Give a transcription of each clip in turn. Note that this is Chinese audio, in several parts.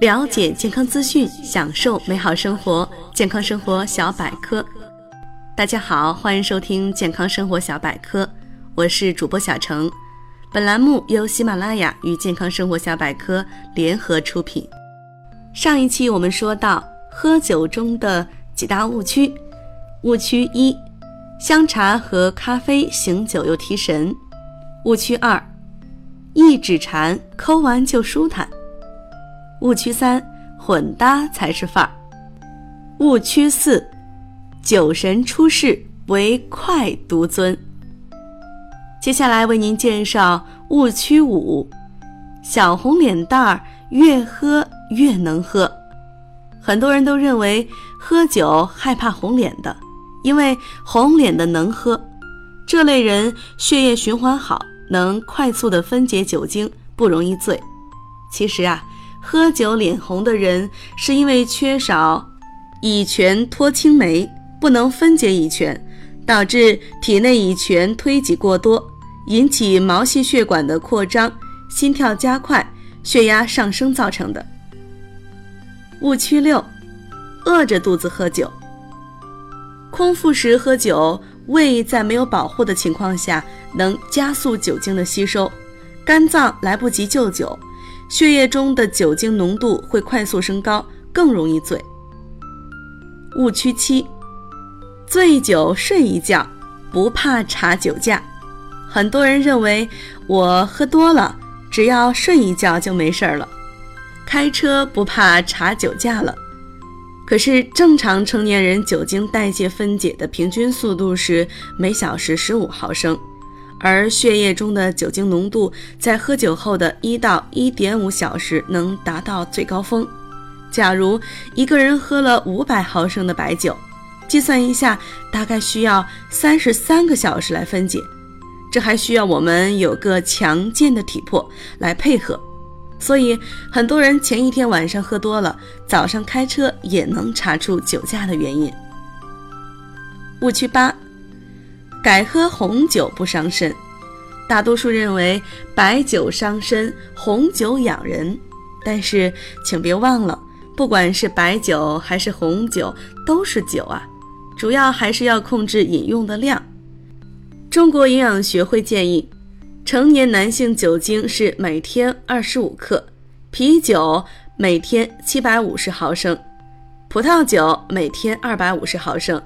了解健康资讯，享受美好生活。健康生活小百科，大家好，欢迎收听健康生活小百科，我是主播小程。本栏目由喜马拉雅与健康生活小百科联合出品。上一期我们说到喝酒中的几大误区：误区一，香茶和咖啡醒酒又提神；误区二，一指禅抠完就舒坦。误区三，混搭才是范儿。误区四，酒神出世唯快独尊。接下来为您介绍误区五：小红脸蛋儿越喝越能喝。很多人都认为喝酒害怕红脸的，因为红脸的能喝。这类人血液循环好，能快速的分解酒精，不容易醉。其实啊。喝酒脸红的人，是因为缺少乙醛脱氢酶，不能分解乙醛，导致体内乙醛推挤过多，引起毛细血管的扩张、心跳加快、血压上升造成的。误区六：饿着肚子喝酒。空腹时喝酒，胃在没有保护的情况下，能加速酒精的吸收，肝脏来不及救酒。血液中的酒精浓度会快速升高，更容易醉。误区七：醉酒睡一觉，不怕查酒驾。很多人认为我喝多了，只要睡一觉就没事了，开车不怕查酒驾了。可是正常成年人酒精代谢分解的平均速度是每小时十五毫升。而血液中的酒精浓度在喝酒后的一到一点五小时能达到最高峰。假如一个人喝了五百毫升的白酒，计算一下，大概需要三十三个小时来分解。这还需要我们有个强健的体魄来配合。所以很多人前一天晚上喝多了，早上开车也能查出酒驾的原因。误区八。改喝红酒不伤身，大多数认为白酒伤身，红酒养人。但是请别忘了，不管是白酒还是红酒，都是酒啊，主要还是要控制饮用的量。中国营养学会建议，成年男性酒精是每天二十五克，啤酒每天七百五十毫升，葡萄酒每天二百五十毫升。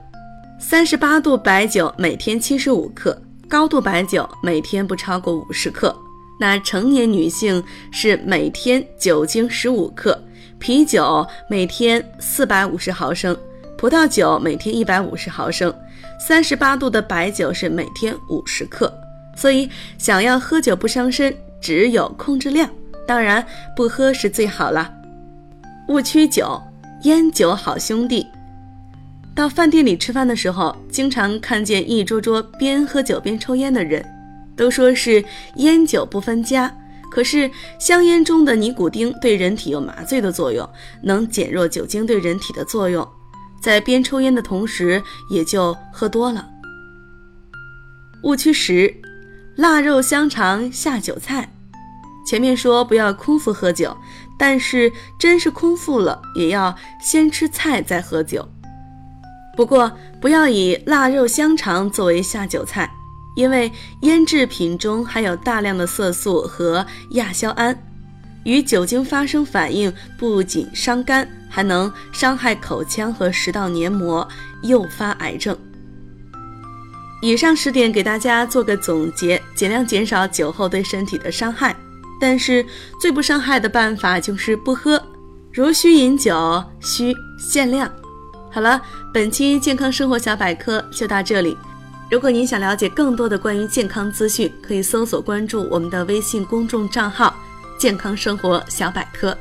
三十八度白酒每天七十五克，高度白酒每天不超过五十克。那成年女性是每天酒精十五克，啤酒每天四百五十毫升，葡萄酒每天一百五十毫升，三十八度的白酒是每天五十克。所以想要喝酒不伤身，只有控制量，当然不喝是最好了。误区九，烟酒好兄弟。到饭店里吃饭的时候，经常看见一桌桌边喝酒边抽烟的人，都说是烟酒不分家。可是香烟中的尼古丁对人体有麻醉的作用，能减弱酒精对人体的作用，在边抽烟的同时也就喝多了。误区十：腊肉香肠下酒菜。前面说不要空腹喝酒，但是真是空腹了，也要先吃菜再喝酒。不过，不要以腊肉香肠作为下酒菜，因为腌制品中含有大量的色素和亚硝胺，与酒精发生反应，不仅伤肝，还能伤害口腔和食道黏膜，诱发癌症。以上十点给大家做个总结，尽量减少酒后对身体的伤害。但是最不伤害的办法就是不喝，如需饮酒，需限量。好了，本期健康生活小百科就到这里。如果您想了解更多的关于健康资讯，可以搜索关注我们的微信公众账号“健康生活小百科”。